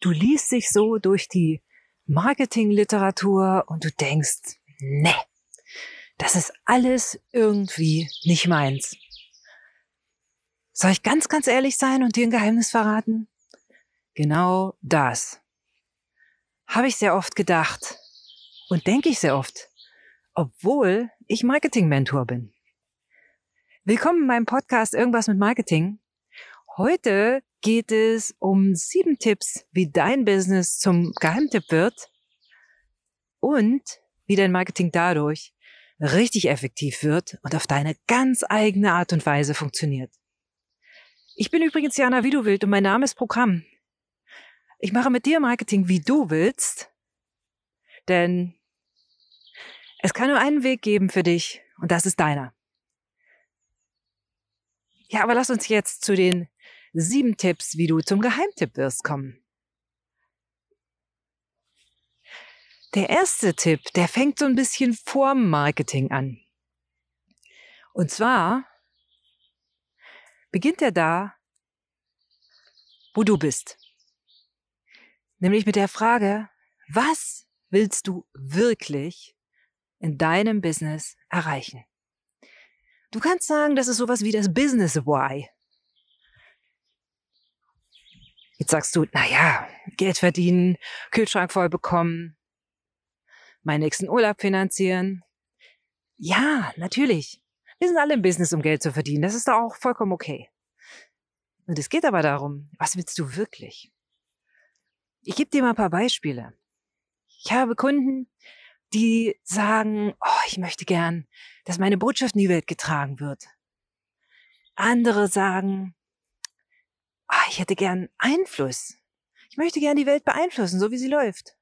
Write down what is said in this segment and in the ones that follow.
du liest dich so durch die Marketingliteratur und du denkst, ne, das ist alles irgendwie nicht meins. Soll ich ganz, ganz ehrlich sein und dir ein Geheimnis verraten? Genau das habe ich sehr oft gedacht und denke ich sehr oft, obwohl ich Marketing-Mentor bin. Willkommen in meinem Podcast Irgendwas mit Marketing. Heute geht es um sieben Tipps, wie dein Business zum Geheimtipp wird und wie dein Marketing dadurch richtig effektiv wird und auf deine ganz eigene Art und Weise funktioniert. Ich bin übrigens Jana wie du willst und mein Name ist Programm. Ich mache mit dir Marketing, wie du willst, denn es kann nur einen Weg geben für dich und das ist deiner. Ja, aber lass uns jetzt zu den sieben Tipps, wie du zum Geheimtipp wirst, kommen. Der erste Tipp, der fängt so ein bisschen vorm Marketing an. Und zwar beginnt er da, wo du bist. Nämlich mit der Frage, was willst du wirklich in deinem Business erreichen? Du kannst sagen, das ist sowas wie das Business Why. Jetzt sagst du, na ja, Geld verdienen, Kühlschrank voll bekommen, meinen nächsten Urlaub finanzieren. Ja, natürlich. Wir sind alle im Business, um Geld zu verdienen. Das ist doch auch vollkommen okay. Und es geht aber darum, was willst du wirklich? Ich gebe dir mal ein paar Beispiele. Ich habe Kunden, die sagen, oh, ich möchte gern, dass meine Botschaft in die Welt getragen wird. Andere sagen, ah, ich hätte gern Einfluss. Ich möchte gern die Welt beeinflussen, so wie sie läuft.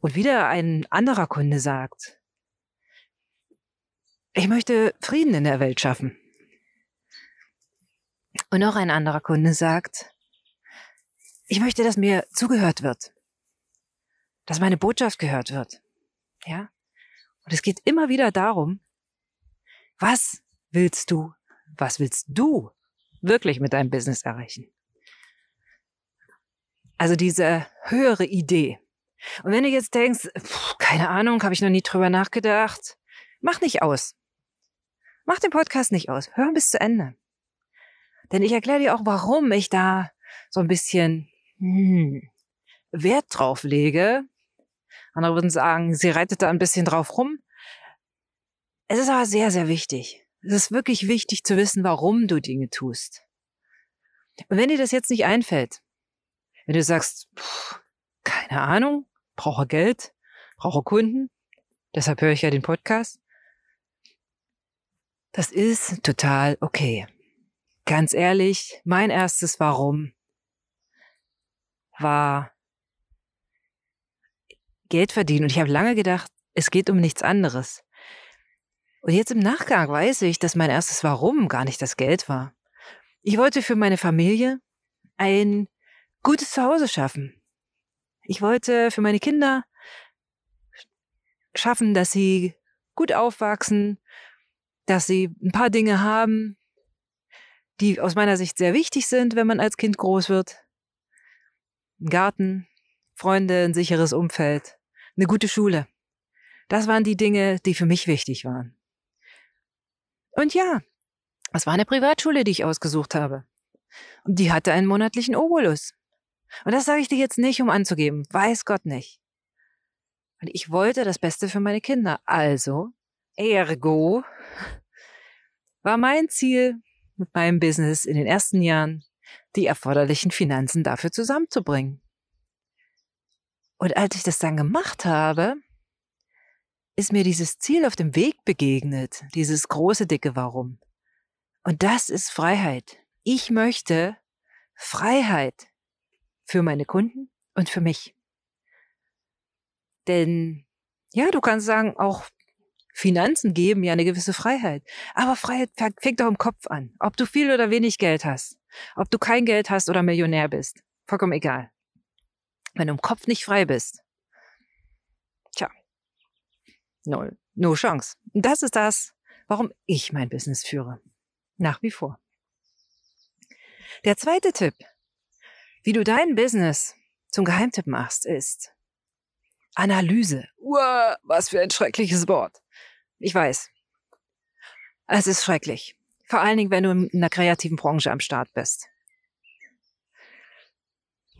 Und wieder ein anderer Kunde sagt, ich möchte Frieden in der Welt schaffen. Und noch ein anderer Kunde sagt, ich möchte, dass mir zugehört wird, dass meine Botschaft gehört wird. Ja? Und es geht immer wieder darum, was willst du, was willst du wirklich mit deinem Business erreichen. Also diese höhere Idee. Und wenn du jetzt denkst, pff, keine Ahnung, habe ich noch nie drüber nachgedacht, mach nicht aus. Mach den Podcast nicht aus. Hör bis zu Ende. Denn ich erkläre dir auch, warum ich da so ein bisschen hm, Wert drauf lege. Andere würden sagen, sie reitet da ein bisschen drauf rum. Es ist aber sehr, sehr wichtig. Es ist wirklich wichtig zu wissen, warum du Dinge tust. Und wenn dir das jetzt nicht einfällt, wenn du sagst, pff, keine Ahnung, brauche Geld, brauche Kunden, deshalb höre ich ja den Podcast, das ist total okay. Ganz ehrlich, mein erstes Warum war Geld verdienen. Und ich habe lange gedacht, es geht um nichts anderes. Und jetzt im Nachgang weiß ich, dass mein erstes Warum gar nicht das Geld war. Ich wollte für meine Familie ein gutes Zuhause schaffen. Ich wollte für meine Kinder schaffen, dass sie gut aufwachsen, dass sie ein paar Dinge haben, die aus meiner Sicht sehr wichtig sind, wenn man als Kind groß wird. Ein Garten, Freunde, ein sicheres Umfeld, eine gute Schule. Das waren die Dinge, die für mich wichtig waren. Und ja, es war eine Privatschule, die ich ausgesucht habe. Und die hatte einen monatlichen Obolus. Und das sage ich dir jetzt nicht, um anzugeben. Weiß Gott nicht. Und ich wollte das Beste für meine Kinder. Also, ergo, war mein Ziel mit meinem Business in den ersten Jahren, die erforderlichen Finanzen dafür zusammenzubringen. Und als ich das dann gemacht habe, ist mir dieses Ziel auf dem Weg begegnet, dieses große, dicke Warum. Und das ist Freiheit. Ich möchte Freiheit für meine Kunden und für mich. Denn, ja, du kannst sagen, auch Finanzen geben ja eine gewisse Freiheit. Aber Freiheit fängt doch im Kopf an. Ob du viel oder wenig Geld hast. Ob du kein Geld hast oder Millionär bist. Vollkommen egal. Wenn du im Kopf nicht frei bist, Null. No Chance. Das ist das, warum ich mein Business führe. Nach wie vor. Der zweite Tipp, Wie du dein Business zum Geheimtipp machst, ist Analyse. Uah, was für ein schreckliches Wort. Ich weiß. Es ist schrecklich. Vor allen Dingen, wenn du in einer kreativen Branche am Start bist.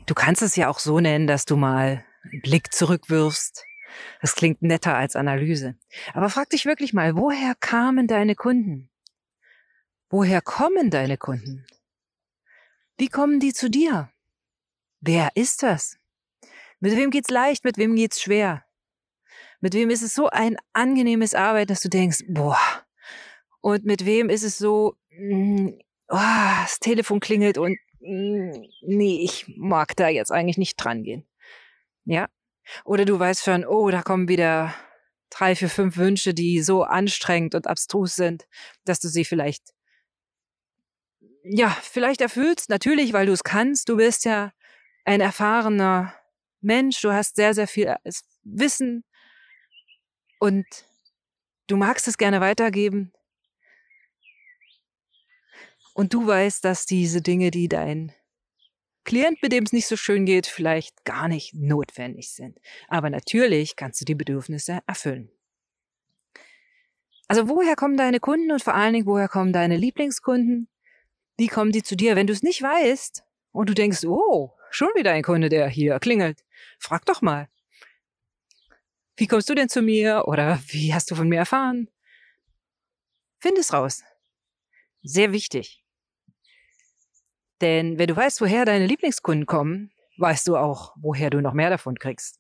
Du kannst es ja auch so nennen, dass du mal einen Blick zurückwirfst. Das klingt netter als Analyse. Aber frag dich wirklich mal, woher kamen deine Kunden? Woher kommen deine Kunden? Wie kommen die zu dir? Wer ist das? Mit wem geht's leicht, mit wem geht's schwer? Mit wem ist es so ein angenehmes Arbeit, dass du denkst, boah. Und mit wem ist es so, mm, oh, das Telefon klingelt und mm, nee, ich mag da jetzt eigentlich nicht dran gehen. Ja. Oder du weißt schon, oh, da kommen wieder drei, vier, fünf Wünsche, die so anstrengend und abstrus sind, dass du sie vielleicht, ja, vielleicht erfüllst. Natürlich, weil du es kannst. Du bist ja ein erfahrener Mensch. Du hast sehr, sehr viel Wissen und du magst es gerne weitergeben. Und du weißt, dass diese Dinge, die dein Klient, mit dem es nicht so schön geht, vielleicht gar nicht notwendig sind. Aber natürlich kannst du die Bedürfnisse erfüllen. Also woher kommen deine Kunden und vor allen Dingen, woher kommen deine Lieblingskunden? Wie kommen die zu dir? Wenn du es nicht weißt und du denkst, oh, schon wieder ein Kunde, der hier klingelt, frag doch mal. Wie kommst du denn zu mir oder wie hast du von mir erfahren? Find es raus. Sehr wichtig. Denn wenn du weißt, woher deine Lieblingskunden kommen, weißt du auch, woher du noch mehr davon kriegst.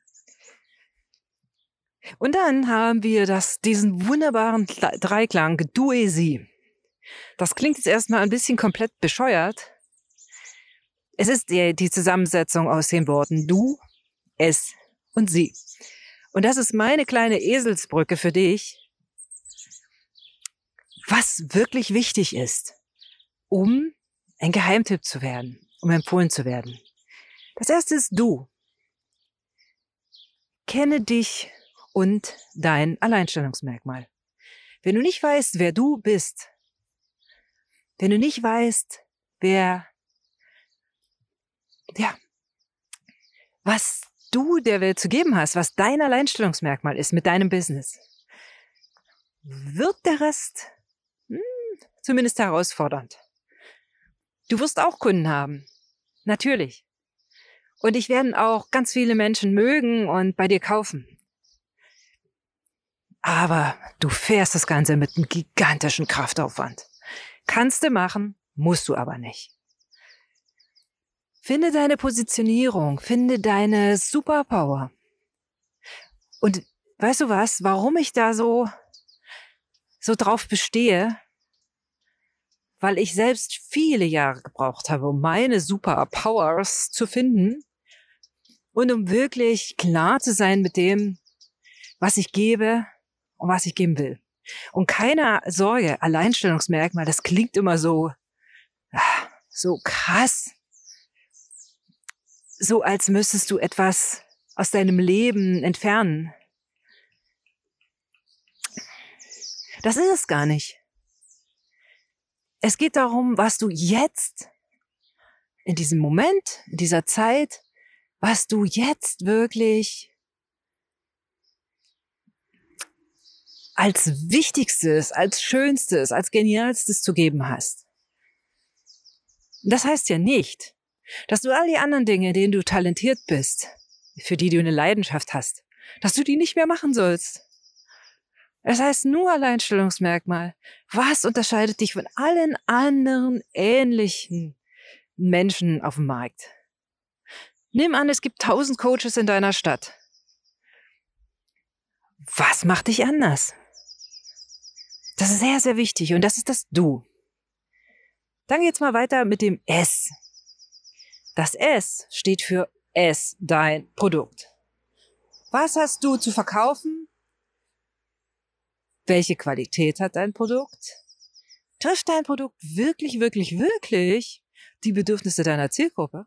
Und dann haben wir das, diesen wunderbaren Dreiklang Duesi. Das klingt jetzt erstmal ein bisschen komplett bescheuert. Es ist die Zusammensetzung aus den Worten du, es und sie. Und das ist meine kleine Eselsbrücke für dich, was wirklich wichtig ist, um ein Geheimtipp zu werden, um empfohlen zu werden. Das erste ist du. Kenne dich und dein Alleinstellungsmerkmal. Wenn du nicht weißt, wer du bist, wenn du nicht weißt, wer, ja, was du der Welt zu geben hast, was dein Alleinstellungsmerkmal ist mit deinem Business, wird der Rest hm, zumindest herausfordernd. Du wirst auch Kunden haben. Natürlich. Und ich werden auch ganz viele Menschen mögen und bei dir kaufen. Aber du fährst das Ganze mit einem gigantischen Kraftaufwand. Kannst du machen, musst du aber nicht. Finde deine Positionierung, finde deine Superpower. Und weißt du was, warum ich da so, so drauf bestehe? Weil ich selbst viele Jahre gebraucht habe, um meine Superpowers zu finden und um wirklich klar zu sein mit dem, was ich gebe und was ich geben will. Und keine Sorge, Alleinstellungsmerkmal, das klingt immer so, ah, so krass. So als müsstest du etwas aus deinem Leben entfernen. Das ist es gar nicht. Es geht darum, was du jetzt in diesem Moment, in dieser Zeit, was du jetzt wirklich als Wichtigstes, als Schönstes, als Genialstes zu geben hast. Das heißt ja nicht, dass du all die anderen Dinge, denen du talentiert bist, für die du eine Leidenschaft hast, dass du die nicht mehr machen sollst. Es heißt nur Alleinstellungsmerkmal. Was unterscheidet dich von allen anderen ähnlichen Menschen auf dem Markt? Nimm an, es gibt tausend Coaches in deiner Stadt. Was macht dich anders? Das ist sehr, sehr wichtig und das ist das Du. Dann geht's mal weiter mit dem S. Das S steht für S, dein Produkt. Was hast du zu verkaufen? Welche Qualität hat dein Produkt? Trifft dein Produkt wirklich, wirklich, wirklich die Bedürfnisse deiner Zielgruppe?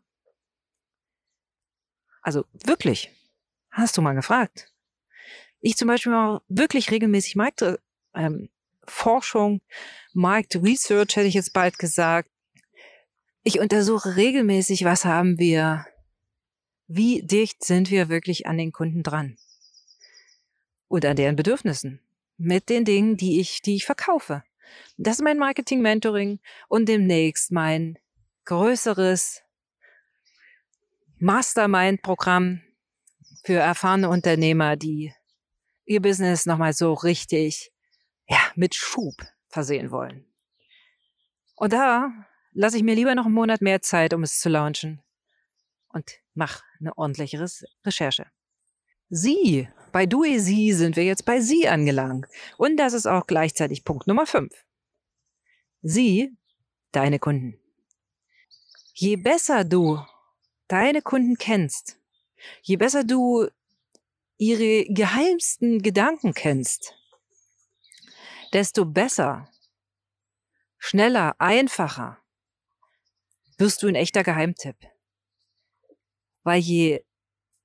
Also wirklich. Hast du mal gefragt? Ich zum Beispiel mache wirklich regelmäßig Marktforschung, ähm, Forschung, Markt Research hätte ich jetzt bald gesagt. Ich untersuche regelmäßig, was haben wir, wie dicht sind wir wirklich an den Kunden dran und an deren Bedürfnissen mit den Dingen, die ich, die ich verkaufe. Das ist mein Marketing-Mentoring und demnächst mein größeres Mastermind-Programm für erfahrene Unternehmer, die ihr Business nochmal so richtig, ja, mit Schub versehen wollen. Und da lasse ich mir lieber noch einen Monat mehr Zeit, um es zu launchen und mach eine ordentliche Recherche. Sie, bei Due Sie sind wir jetzt bei Sie angelangt. Und das ist auch gleichzeitig Punkt Nummer 5. Sie, deine Kunden. Je besser du deine Kunden kennst, je besser du ihre geheimsten Gedanken kennst, desto besser, schneller, einfacher wirst du ein echter Geheimtipp. Weil je,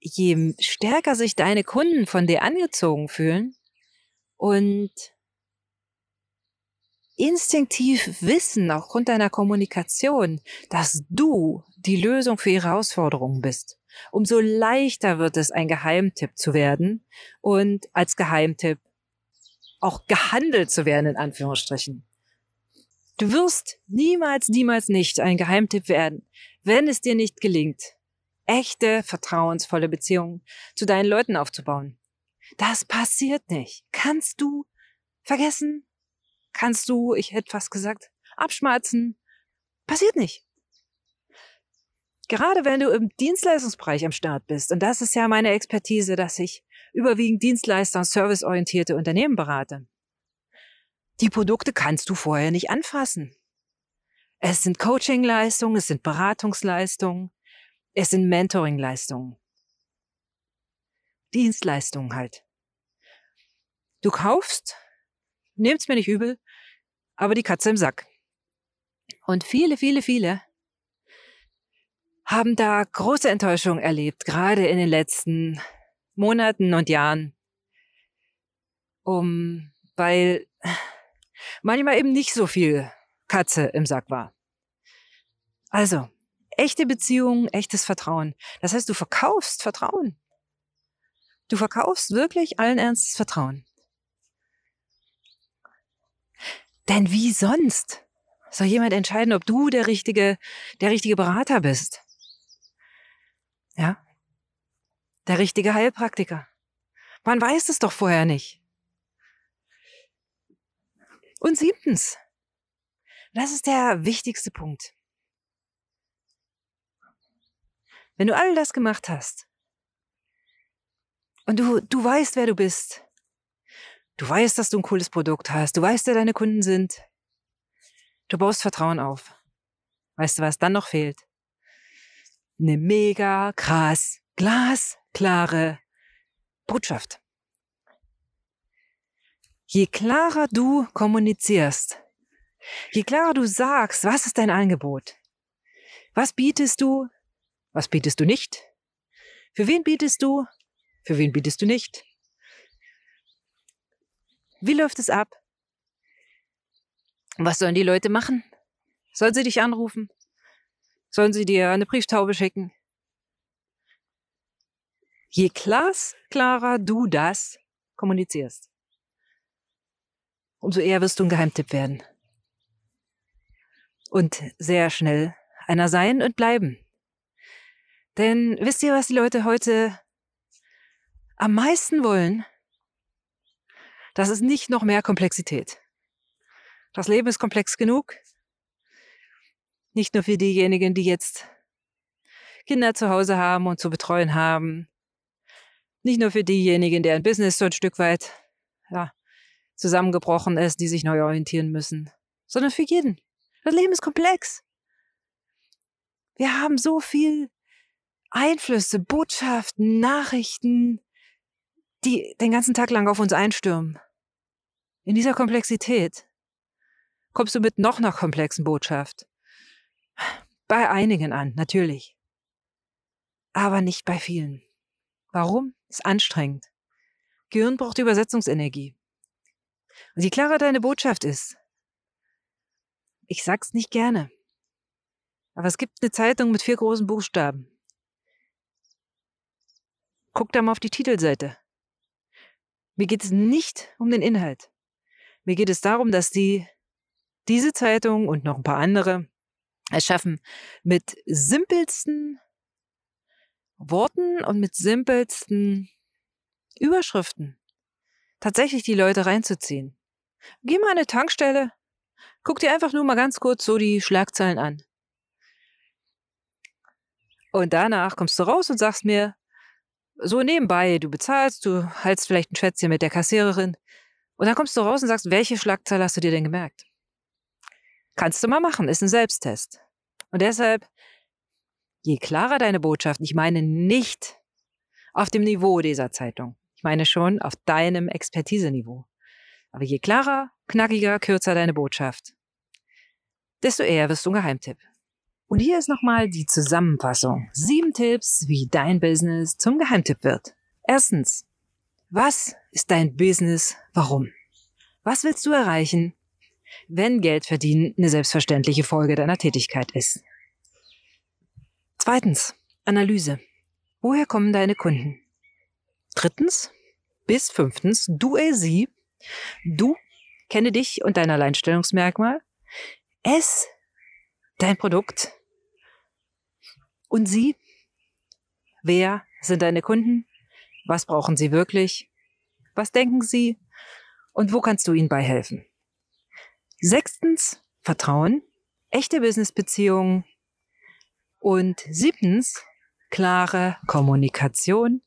je stärker sich deine Kunden von dir angezogen fühlen und instinktiv wissen, aufgrund deiner Kommunikation, dass du die Lösung für ihre Herausforderungen bist, umso leichter wird es, ein Geheimtipp zu werden und als Geheimtipp auch gehandelt zu werden, in Anführungsstrichen. Du wirst niemals, niemals nicht ein Geheimtipp werden, wenn es dir nicht gelingt, echte, vertrauensvolle Beziehungen zu deinen Leuten aufzubauen. Das passiert nicht. Kannst du vergessen? Kannst du, ich hätte fast gesagt, abschmerzen? Passiert nicht. Gerade wenn du im Dienstleistungsbereich am Start bist, und das ist ja meine Expertise, dass ich überwiegend Dienstleister und serviceorientierte Unternehmen berate. Die Produkte kannst du vorher nicht anfassen. Es sind Coachingleistungen, es sind Beratungsleistungen, es sind Mentoringleistungen. Dienstleistungen halt. Du kaufst, nehmt's mir nicht übel, aber die Katze im Sack. Und viele, viele, viele haben da große Enttäuschung erlebt, gerade in den letzten Monaten und Jahren. Um, weil manchmal eben nicht so viel Katze im Sack war. Also, echte Beziehungen, echtes Vertrauen. Das heißt, du verkaufst Vertrauen. Du verkaufst wirklich allen Ernstes Vertrauen. Denn wie sonst soll jemand entscheiden, ob du der richtige, der richtige Berater bist? Ja? Der richtige Heilpraktiker. Man weiß es doch vorher nicht. Und siebtens, das ist der wichtigste Punkt. Wenn du all das gemacht hast und du, du weißt, wer du bist, du weißt, dass du ein cooles Produkt hast, du weißt, wer deine Kunden sind, du baust Vertrauen auf. Weißt du, was dann noch fehlt? eine mega krass glasklare Botschaft. Je klarer du kommunizierst, je klarer du sagst, was ist dein Angebot, was bietest du, was bietest du nicht, für wen bietest du, für wen bietest du nicht, wie läuft es ab, was sollen die Leute machen, sollen sie dich anrufen, Sollen sie dir eine Brieftaube schicken? Je glasklarer du das kommunizierst, umso eher wirst du ein Geheimtipp werden. Und sehr schnell einer sein und bleiben. Denn wisst ihr, was die Leute heute am meisten wollen? Das ist nicht noch mehr Komplexität. Das Leben ist komplex genug. Nicht nur für diejenigen, die jetzt Kinder zu Hause haben und zu betreuen haben. Nicht nur für diejenigen, deren Business so ein Stück weit ja, zusammengebrochen ist, die sich neu orientieren müssen, sondern für jeden. Das Leben ist komplex. Wir haben so viel Einflüsse, Botschaften, Nachrichten, die den ganzen Tag lang auf uns einstürmen. In dieser Komplexität kommst du mit noch einer komplexen Botschaft. Bei einigen an, natürlich. Aber nicht bei vielen. Warum? Ist anstrengend. Gehirn braucht Übersetzungsenergie. Und je klarer deine Botschaft ist, ich sag's nicht gerne, Aber es gibt eine Zeitung mit vier großen Buchstaben. Guck da mal auf die Titelseite. Mir geht es nicht um den Inhalt. Mir geht es darum, dass die diese Zeitung und noch ein paar andere es schaffen, mit simpelsten Worten und mit simpelsten Überschriften tatsächlich die Leute reinzuziehen. Geh mal an eine Tankstelle, guck dir einfach nur mal ganz kurz so die Schlagzeilen an. Und danach kommst du raus und sagst mir, so nebenbei, du bezahlst, du hältst vielleicht ein Schwätzchen mit der Kassiererin und dann kommst du raus und sagst, welche Schlagzeile hast du dir denn gemerkt? Kannst du mal machen, ist ein Selbsttest. Und deshalb, je klarer deine Botschaft, ich meine nicht auf dem Niveau dieser Zeitung, ich meine schon auf deinem Expertiseniveau. Aber je klarer, knackiger, kürzer deine Botschaft, desto eher wirst du ein Geheimtipp. Und hier ist nochmal die Zusammenfassung. Sieben Tipps, wie dein Business zum Geheimtipp wird. Erstens, was ist dein Business? Warum? Was willst du erreichen? wenn Geld verdienen eine selbstverständliche Folge deiner Tätigkeit ist. Zweitens, Analyse. Woher kommen deine Kunden? Drittens, bis fünftens, du, er, sie. Du, kenne dich und dein Alleinstellungsmerkmal. Es, dein Produkt. Und sie, wer sind deine Kunden? Was brauchen sie wirklich? Was denken sie? Und wo kannst du ihnen bei helfen? Sechstens, Vertrauen, echte Businessbeziehungen. Und siebtens, klare Kommunikation,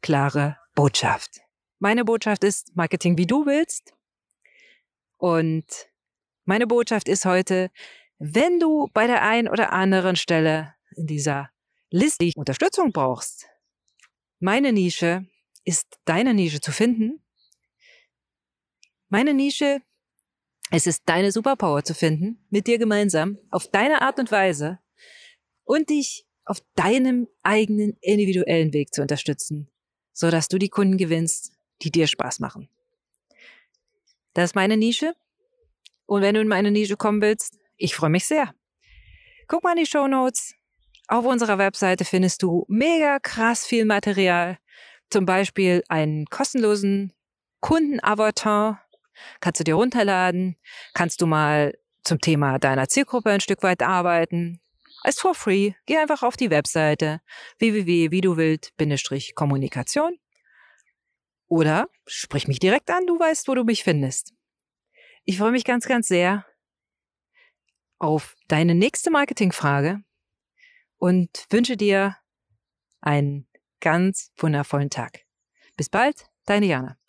klare Botschaft. Meine Botschaft ist Marketing, wie du willst. Und meine Botschaft ist heute, wenn du bei der einen oder anderen Stelle in dieser Liste Unterstützung brauchst, meine Nische ist deine Nische zu finden. Meine Nische es ist deine Superpower zu finden, mit dir gemeinsam, auf deine Art und Weise und dich auf deinem eigenen individuellen Weg zu unterstützen, so dass du die Kunden gewinnst, die dir Spaß machen. Das ist meine Nische. Und wenn du in meine Nische kommen willst, ich freue mich sehr. Guck mal in die Show Notes. Auf unserer Webseite findest du mega krass viel Material. Zum Beispiel einen kostenlosen Kundenavatar, Kannst du dir runterladen, kannst du mal zum Thema deiner Zielgruppe ein Stück weit arbeiten. Ist for free. Geh einfach auf die Webseite www.wieduwild-kommunikation oder sprich mich direkt an, du weißt, wo du mich findest. Ich freue mich ganz, ganz sehr auf deine nächste Marketingfrage und wünsche dir einen ganz wundervollen Tag. Bis bald, deine Jana.